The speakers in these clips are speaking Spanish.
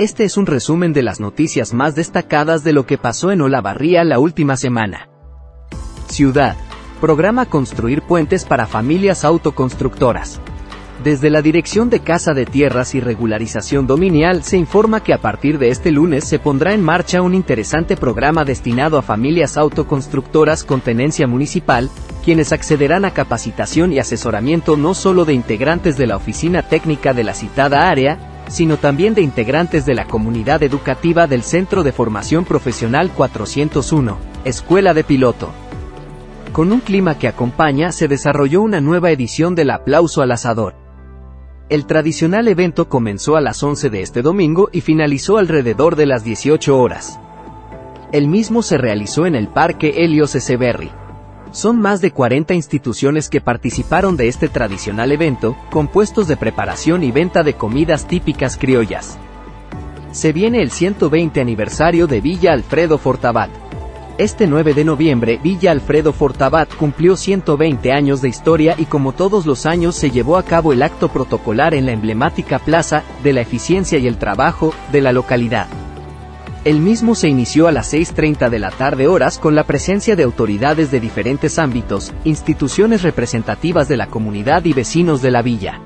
Este es un resumen de las noticias más destacadas de lo que pasó en Olavarría la última semana. Ciudad. Programa Construir puentes para familias autoconstructoras. Desde la Dirección de Casa de Tierras y Regularización Dominial se informa que a partir de este lunes se pondrá en marcha un interesante programa destinado a familias autoconstructoras con tenencia municipal, quienes accederán a capacitación y asesoramiento no solo de integrantes de la oficina técnica de la citada área, sino también de integrantes de la comunidad educativa del Centro de Formación Profesional 401, Escuela de Piloto. Con un clima que acompaña se desarrolló una nueva edición del Aplauso al Asador. El tradicional evento comenzó a las 11 de este domingo y finalizó alrededor de las 18 horas. El mismo se realizó en el Parque Helios Echeverry. Son más de 40 instituciones que participaron de este tradicional evento, compuestos de preparación y venta de comidas típicas criollas. Se viene el 120 aniversario de Villa Alfredo Fortabat. Este 9 de noviembre, Villa Alfredo Fortabat cumplió 120 años de historia y como todos los años se llevó a cabo el acto protocolar en la emblemática Plaza de la Eficiencia y el Trabajo de la localidad. El mismo se inició a las 6.30 de la tarde horas con la presencia de autoridades de diferentes ámbitos, instituciones representativas de la comunidad y vecinos de la villa.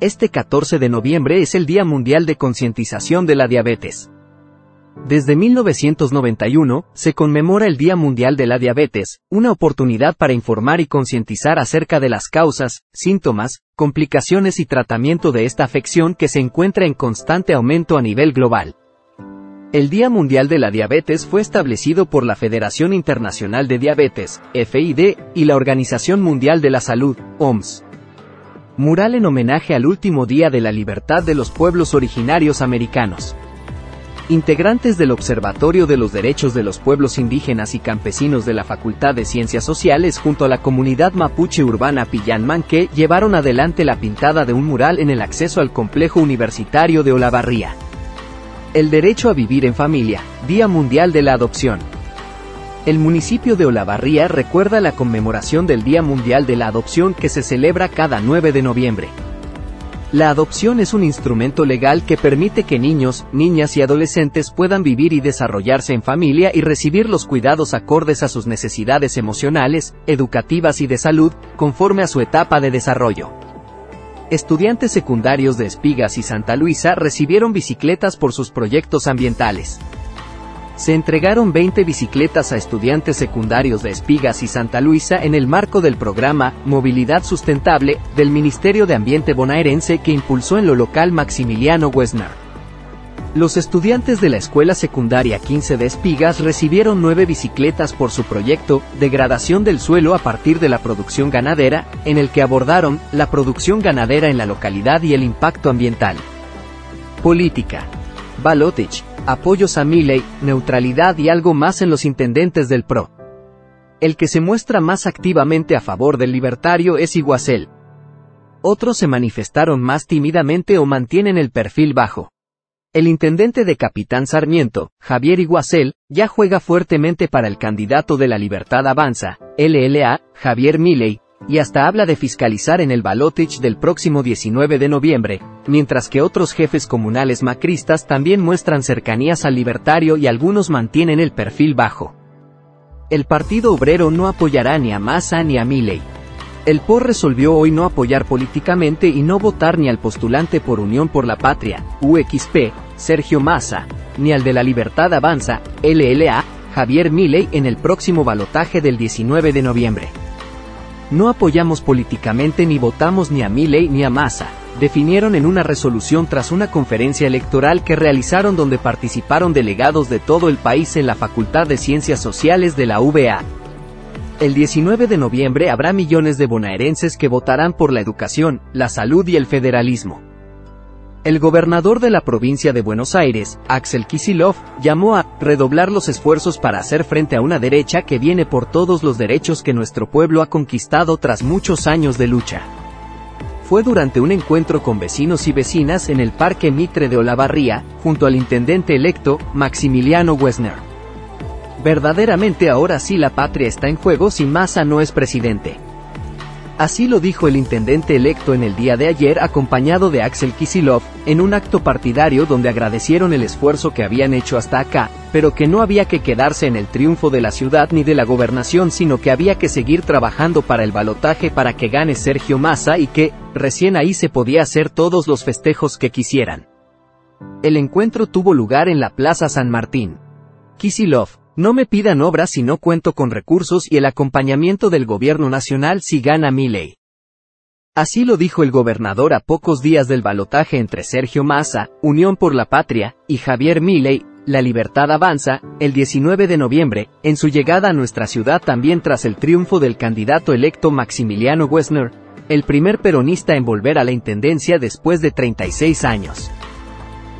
Este 14 de noviembre es el Día Mundial de Concientización de la Diabetes. Desde 1991, se conmemora el Día Mundial de la Diabetes, una oportunidad para informar y concientizar acerca de las causas, síntomas, complicaciones y tratamiento de esta afección que se encuentra en constante aumento a nivel global. El Día Mundial de la Diabetes fue establecido por la Federación Internacional de Diabetes, FID, y la Organización Mundial de la Salud, OMS. Mural en homenaje al último día de la libertad de los pueblos originarios americanos. Integrantes del Observatorio de los Derechos de los Pueblos Indígenas y Campesinos de la Facultad de Ciencias Sociales junto a la comunidad mapuche urbana Pillanmanque llevaron adelante la pintada de un mural en el acceso al complejo universitario de Olavarría. El derecho a vivir en familia, Día Mundial de la Adopción. El municipio de Olavarría recuerda la conmemoración del Día Mundial de la Adopción que se celebra cada 9 de noviembre. La adopción es un instrumento legal que permite que niños, niñas y adolescentes puedan vivir y desarrollarse en familia y recibir los cuidados acordes a sus necesidades emocionales, educativas y de salud, conforme a su etapa de desarrollo. Estudiantes secundarios de Espigas y Santa Luisa recibieron bicicletas por sus proyectos ambientales. Se entregaron 20 bicicletas a estudiantes secundarios de Espigas y Santa Luisa en el marco del programa Movilidad Sustentable del Ministerio de Ambiente bonaerense que impulsó en lo local Maximiliano Wesner. Los estudiantes de la Escuela Secundaria 15 de Espigas recibieron nueve bicicletas por su proyecto Degradación del suelo a partir de la producción ganadera, en el que abordaron la producción ganadera en la localidad y el impacto ambiental. Política. Balotich, apoyos a Milley, neutralidad y algo más en los intendentes del PRO. El que se muestra más activamente a favor del libertario es Iguacel. Otros se manifestaron más tímidamente o mantienen el perfil bajo. El intendente de Capitán Sarmiento, Javier Iguacel, ya juega fuertemente para el candidato de la Libertad Avanza, LLA, Javier Milley, y hasta habla de fiscalizar en el Balotich del próximo 19 de noviembre, mientras que otros jefes comunales macristas también muestran cercanías al libertario y algunos mantienen el perfil bajo. El Partido Obrero no apoyará ni a Massa ni a Milley. El POR resolvió hoy no apoyar políticamente y no votar ni al postulante por Unión por la Patria, UXP, Sergio Massa, ni al de la Libertad Avanza, LLA, Javier Milley en el próximo balotaje del 19 de noviembre. No apoyamos políticamente ni votamos ni a Milley ni a Massa, definieron en una resolución tras una conferencia electoral que realizaron donde participaron delegados de todo el país en la Facultad de Ciencias Sociales de la UBA. El 19 de noviembre habrá millones de bonaerenses que votarán por la educación, la salud y el federalismo. El gobernador de la provincia de Buenos Aires, Axel Kisilov, llamó a redoblar los esfuerzos para hacer frente a una derecha que viene por todos los derechos que nuestro pueblo ha conquistado tras muchos años de lucha. Fue durante un encuentro con vecinos y vecinas en el Parque Mitre de Olavarría, junto al intendente electo, Maximiliano Wesner. Verdaderamente ahora sí la patria está en juego si Massa no es presidente. Así lo dijo el intendente electo en el día de ayer acompañado de Axel Kisilov, en un acto partidario donde agradecieron el esfuerzo que habían hecho hasta acá, pero que no había que quedarse en el triunfo de la ciudad ni de la gobernación sino que había que seguir trabajando para el balotaje para que gane Sergio Massa y que, recién ahí se podía hacer todos los festejos que quisieran. El encuentro tuvo lugar en la Plaza San Martín. Kisilov, no me pidan obras si no cuento con recursos y el acompañamiento del gobierno nacional si gana mi ley. Así lo dijo el gobernador a pocos días del balotaje entre Sergio Massa, Unión por la Patria, y Javier Milei, La Libertad Avanza, el 19 de noviembre, en su llegada a nuestra ciudad también tras el triunfo del candidato electo Maximiliano Wessner, el primer peronista en volver a la intendencia después de 36 años.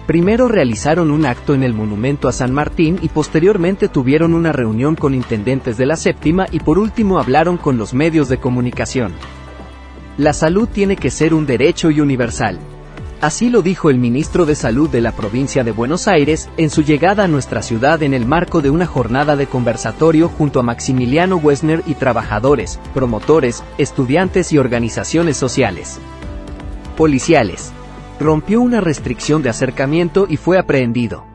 Primero realizaron un acto en el monumento a San Martín y posteriormente tuvieron una reunión con intendentes de la séptima y por último hablaron con los medios de comunicación. La salud tiene que ser un derecho y universal. Así lo dijo el ministro de Salud de la provincia de Buenos Aires en su llegada a nuestra ciudad en el marco de una jornada de conversatorio junto a Maximiliano Wessner y trabajadores, promotores, estudiantes y organizaciones sociales. Policiales rompió una restricción de acercamiento y fue aprehendido.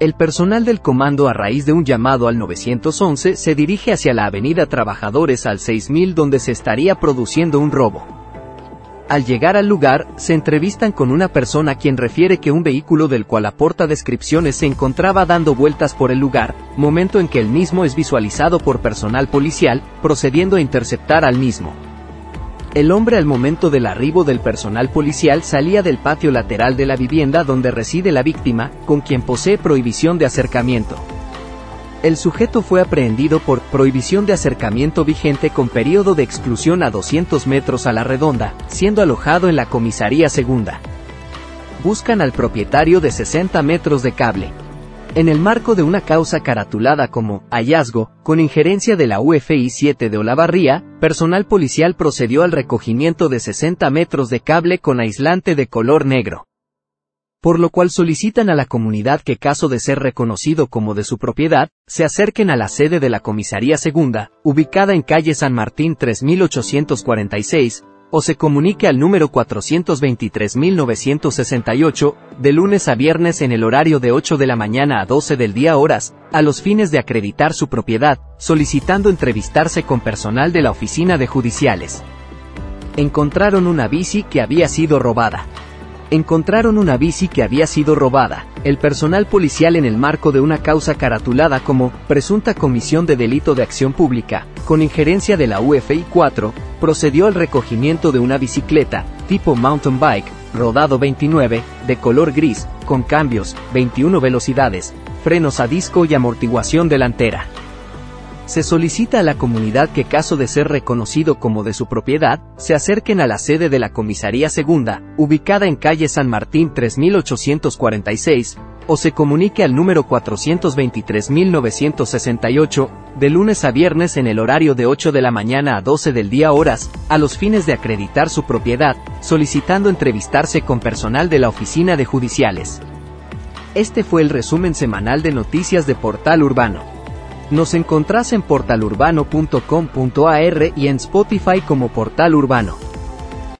El personal del comando a raíz de un llamado al 911 se dirige hacia la avenida Trabajadores al 6000 donde se estaría produciendo un robo. Al llegar al lugar, se entrevistan con una persona quien refiere que un vehículo del cual aporta descripciones se encontraba dando vueltas por el lugar, momento en que el mismo es visualizado por personal policial, procediendo a interceptar al mismo. El hombre al momento del arribo del personal policial salía del patio lateral de la vivienda donde reside la víctima, con quien posee prohibición de acercamiento. El sujeto fue aprehendido por prohibición de acercamiento vigente con periodo de exclusión a 200 metros a la redonda, siendo alojado en la comisaría segunda. Buscan al propietario de 60 metros de cable, en el marco de una causa caratulada como hallazgo, con injerencia de la UFI 7 de Olavarría, personal policial procedió al recogimiento de 60 metros de cable con aislante de color negro. Por lo cual solicitan a la comunidad que caso de ser reconocido como de su propiedad, se acerquen a la sede de la Comisaría Segunda, ubicada en calle San Martín 3846, o se comunique al número 423.968, de lunes a viernes en el horario de 8 de la mañana a 12 del día horas, a los fines de acreditar su propiedad, solicitando entrevistarse con personal de la oficina de judiciales. Encontraron una bici que había sido robada. Encontraron una bici que había sido robada. El personal policial en el marco de una causa caratulada como presunta comisión de delito de acción pública, con injerencia de la UFI 4, procedió al recogimiento de una bicicleta, tipo mountain bike, rodado 29, de color gris, con cambios, 21 velocidades, frenos a disco y amortiguación delantera. Se solicita a la comunidad que caso de ser reconocido como de su propiedad, se acerquen a la sede de la Comisaría Segunda, ubicada en calle San Martín 3846, o se comunique al número 423.968, de lunes a viernes en el horario de 8 de la mañana a 12 del día horas, a los fines de acreditar su propiedad, solicitando entrevistarse con personal de la Oficina de Judiciales. Este fue el resumen semanal de noticias de Portal Urbano. Nos encontrás en portalurbano.com.ar y en Spotify como Portal Urbano.